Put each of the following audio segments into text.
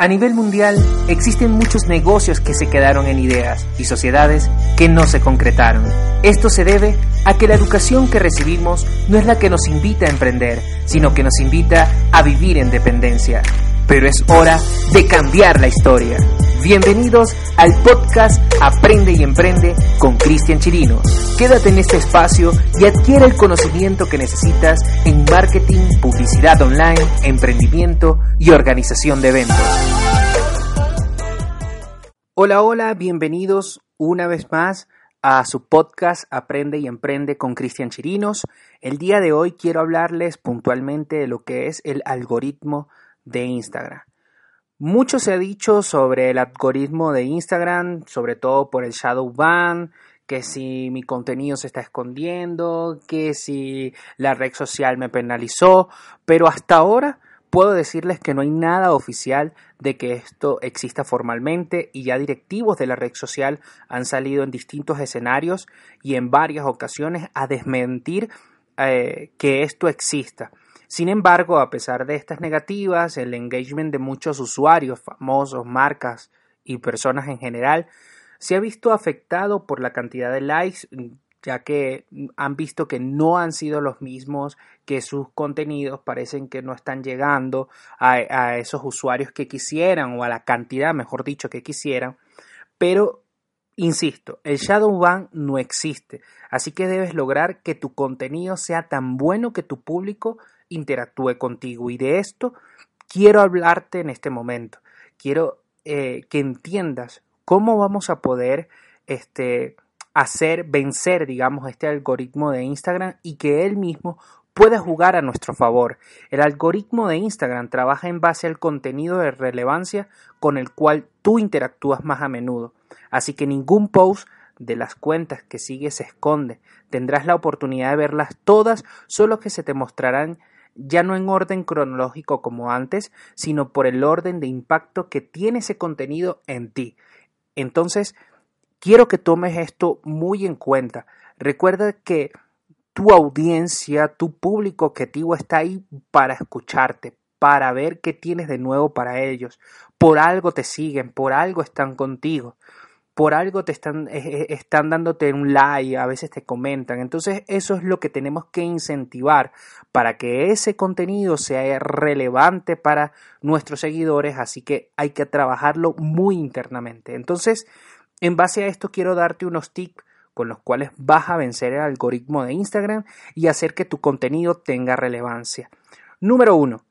A nivel mundial existen muchos negocios que se quedaron en ideas y sociedades que no se concretaron. Esto se debe a que la educación que recibimos no es la que nos invita a emprender, sino que nos invita a vivir en dependencia. Pero es hora de cambiar la historia. Bienvenidos al podcast Aprende y Emprende con Cristian Chirino. Quédate en este espacio y adquiere el conocimiento que necesitas en marketing, publicidad online, emprendimiento y organización de eventos. Hola, hola, bienvenidos una vez más a su podcast Aprende y Emprende con Cristian Chirinos. El día de hoy quiero hablarles puntualmente de lo que es el algoritmo de Instagram. Mucho se ha dicho sobre el algoritmo de Instagram, sobre todo por el shadow ban, que si mi contenido se está escondiendo, que si la red social me penalizó, pero hasta ahora puedo decirles que no hay nada oficial de que esto exista formalmente y ya directivos de la red social han salido en distintos escenarios y en varias ocasiones a desmentir eh, que esto exista. Sin embargo, a pesar de estas negativas, el engagement de muchos usuarios, famosos, marcas y personas en general se ha visto afectado por la cantidad de likes, ya que han visto que no han sido los mismos, que sus contenidos parecen que no están llegando a, esos usuarios que quisieran o a la cantidad, mejor dicho, que quisieran. Pero Insisto, el shadow ban no existe, así que debes lograr que tu contenido sea tan bueno que tu público interactúe contigo. Y de esto quiero hablarte en este momento. Quiero eh, que entiendas cómo vamos a poder este, hacer vencer, digamos, este algoritmo de Instagram y que él mismo pueda jugar a nuestro favor. El algoritmo de Instagram trabaja en base al contenido de relevancia con el cual tú interactúas más a menudo. Así que ningún post de las cuentas que sigues se esconde. Tendrás la oportunidad de verlas todas, solo que se te mostrarán ya no en orden cronológico como antes, sino por el orden de impacto que tiene ese contenido en ti. Entonces, quiero que tomes esto muy en cuenta. Recuerda que tu audiencia, tu público objetivo está ahí para escucharte, para ver qué tienes de nuevo para ellos. Por algo te siguen, por algo están contigo por algo te están, están dándote un like, a veces te comentan. Entonces eso es lo que tenemos que incentivar para que ese contenido sea relevante para nuestros seguidores, así que hay que trabajarlo muy internamente. Entonces, en base a esto quiero darte unos tips con los cuales vas a vencer el algoritmo de Instagram y hacer que tu contenido tenga relevancia. Número uno,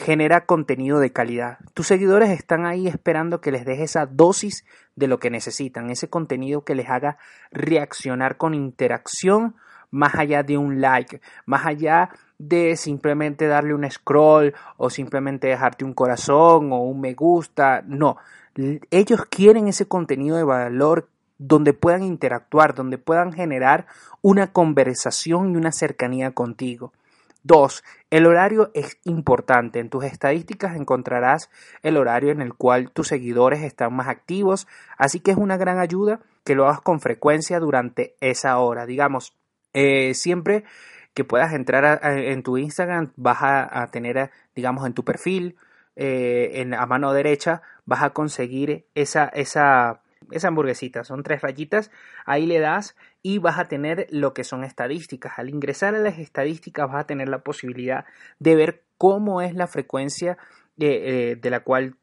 genera contenido de calidad. Tus seguidores están ahí esperando que les dejes esa dosis de lo que necesitan, ese contenido que les haga reaccionar con interacción más allá de un like, más allá de simplemente darle un scroll o simplemente dejarte un corazón o un me gusta. No, ellos quieren ese contenido de valor donde puedan interactuar, donde puedan generar una conversación y una cercanía contigo. Dos, el horario es importante. En tus estadísticas encontrarás el horario en el cual tus seguidores están más activos, así que es una gran ayuda que lo hagas con frecuencia durante esa hora. Digamos, eh, siempre que puedas entrar en tu Instagram vas a, tener, digamos, en tu perfil, eh, en a mano derecha, vas a conseguir esa, esa esa hamburguesita, son tres rayitas, ahí le das y vas a tener lo que son estadísticas. Al ingresar a las estadísticas vas a tener la posibilidad de ver cómo es la frecuencia de, eh, de la cual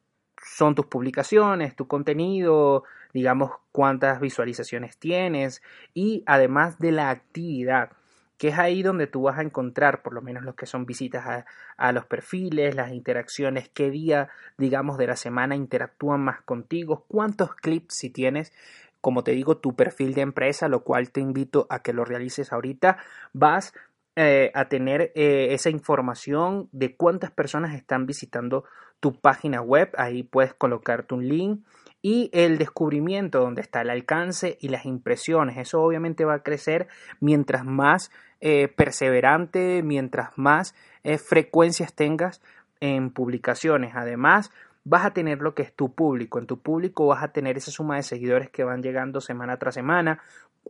son tus publicaciones, tu contenido, digamos cuántas visualizaciones tienes y además de la actividad que es ahí donde tú vas a encontrar por lo menos los que son visitas a, los perfiles, las interacciones, qué día, digamos, de la semana interactúan más contigo, cuántos clips si tienes, como te digo, tu perfil de empresa, lo cual te invito a que lo realices ahorita, vas eh, a tener eh, esa información de cuántas personas están visitando tu página web, ahí puedes colocarte un link y el descubrimiento donde está el alcance y las impresiones. Eso obviamente va a crecer mientras más eh, perseverante, mientras más eh, frecuencias tengas en publicaciones. Además, vas a tener lo que es tu público. En tu público vas a tener esa suma de seguidores que van llegando semana tras semana.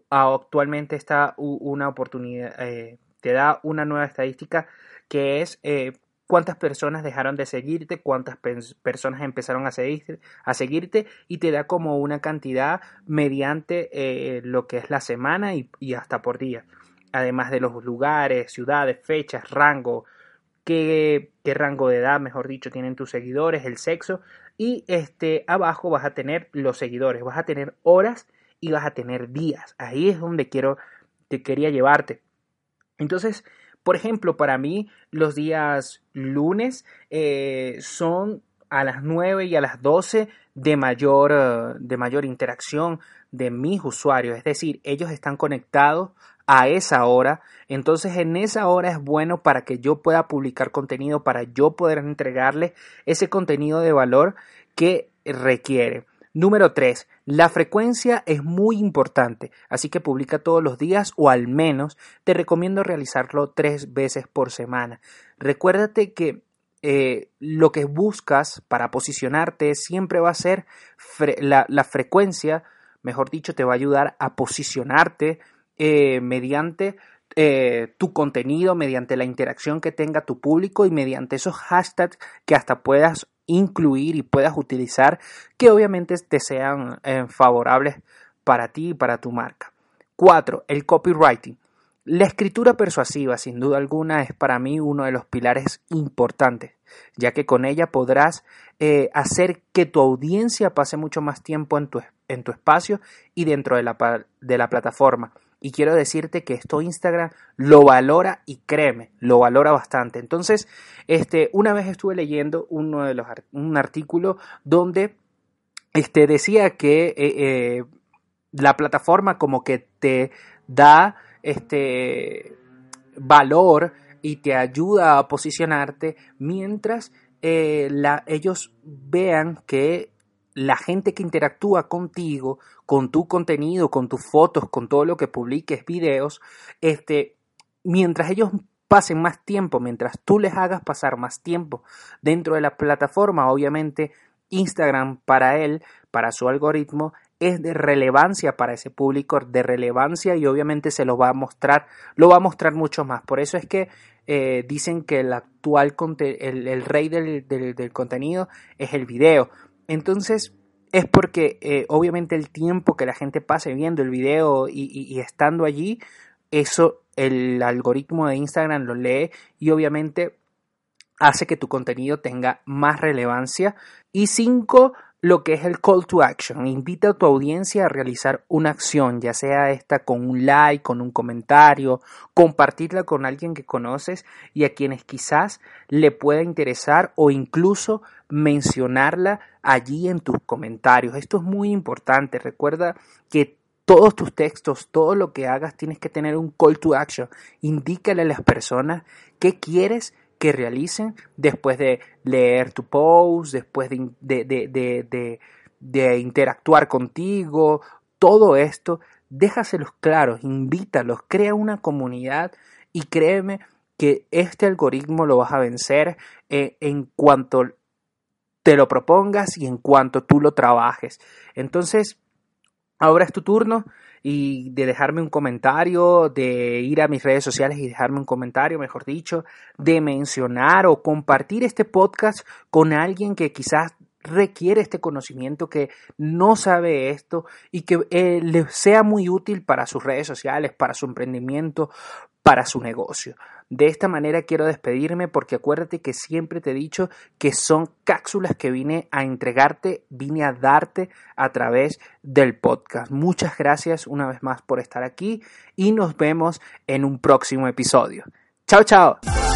Actualmente está una oportunidad, eh, te da una nueva estadística que es cuántas personas dejaron de seguirte, cuántas personas empezaron a, a seguirte y te da como una cantidad mediante eh, lo que es la semana y, hasta por día. Además de los lugares, ciudades, fechas, rango, qué, qué rango de edad, mejor dicho, tienen tus seguidores, el sexo. Y este, abajo vas a tener los seguidores, vas a tener horas y vas a tener días. Ahí es donde quiero, te quería llevarte. Entonces, por ejemplo, para mí los días lunes eh, son a las 9 y a las 12 de mayor, eh, de mayor interacción de mis usuarios. Es decir, ellos están conectados a esa hora. Entonces en esa hora es bueno para que yo pueda publicar contenido, para yo poder entregarles ese contenido de valor que requiere. Número 3. La frecuencia es muy importante, así que publica todos los días o al menos te recomiendo realizarlo tres veces por semana. Recuérdate que eh, lo que buscas para posicionarte siempre va a ser la, frecuencia, mejor dicho, te va a ayudar a posicionarte eh, mediante eh, tu contenido, mediante la interacción que tenga tu público y mediante esos hashtags que hasta puedas incluir y puedas utilizar que obviamente te sean eh, favorables para ti y para tu marca. 4. El copywriting. La escritura persuasiva, sin duda alguna, es para mí uno de los pilares importantes, ya que con ella podrás eh, hacer que tu audiencia pase mucho más tiempo en tu, en tu espacio y dentro de la, de la plataforma y quiero decirte que esto Instagram lo valora y créeme, lo valora bastante. Entonces, este, una vez estuve leyendo uno de los, un artículo donde este, decía que eh, eh, la plataforma como que te da este valor y te ayuda a posicionarte mientras eh, la, ellos vean que la gente que interactúa contigo, con tu contenido, con tus fotos, con todo lo que publiques, videos, este, mientras ellos pasen más tiempo, mientras tú les hagas pasar más tiempo dentro de la plataforma, obviamente Instagram para él, para su algoritmo, es de relevancia para ese público, de relevancia y obviamente se lo va a mostrar, lo va a mostrar mucho más. Por eso es que eh, dicen que el actual, el, rey del, del contenido es el video. Entonces, es porque eh, obviamente el tiempo que la gente pase viendo el video y, estando allí, eso el algoritmo de Instagram lo lee y obviamente hace que tu contenido tenga más relevancia. Y cinco, lo que es el call to action. Invita a tu audiencia a realizar una acción, ya sea esta con un like, con un comentario, compartirla con alguien que conoces y a quienes quizás le pueda interesar o incluso mencionarla allí en tus comentarios. Esto es muy importante. Recuerda que todos tus textos, todo lo que hagas, tienes que tener un call to action. Indícale a las personas qué quieres que realicen después de leer tu post, después de, de, de, interactuar contigo, todo esto, déjaselos claros, invítalos, crea una comunidad y créeme que este algoritmo lo vas a vencer eh, en cuanto te lo propongas y en cuanto tú lo trabajes. Entonces, ahora es tu turno y de dejarme un comentario, de ir a mis redes sociales y dejarme un comentario, mejor dicho, de mencionar o compartir este podcast con alguien que quizás requiere este conocimiento, que no sabe esto y que eh, le sea muy útil para sus redes sociales, para su emprendimiento, para su negocio. De esta manera quiero despedirme porque acuérdate que siempre te he dicho que son cápsulas que vine a entregarte, vine a darte a través del podcast. Muchas gracias una vez más por estar aquí y nos vemos en un próximo episodio. Chao, chao.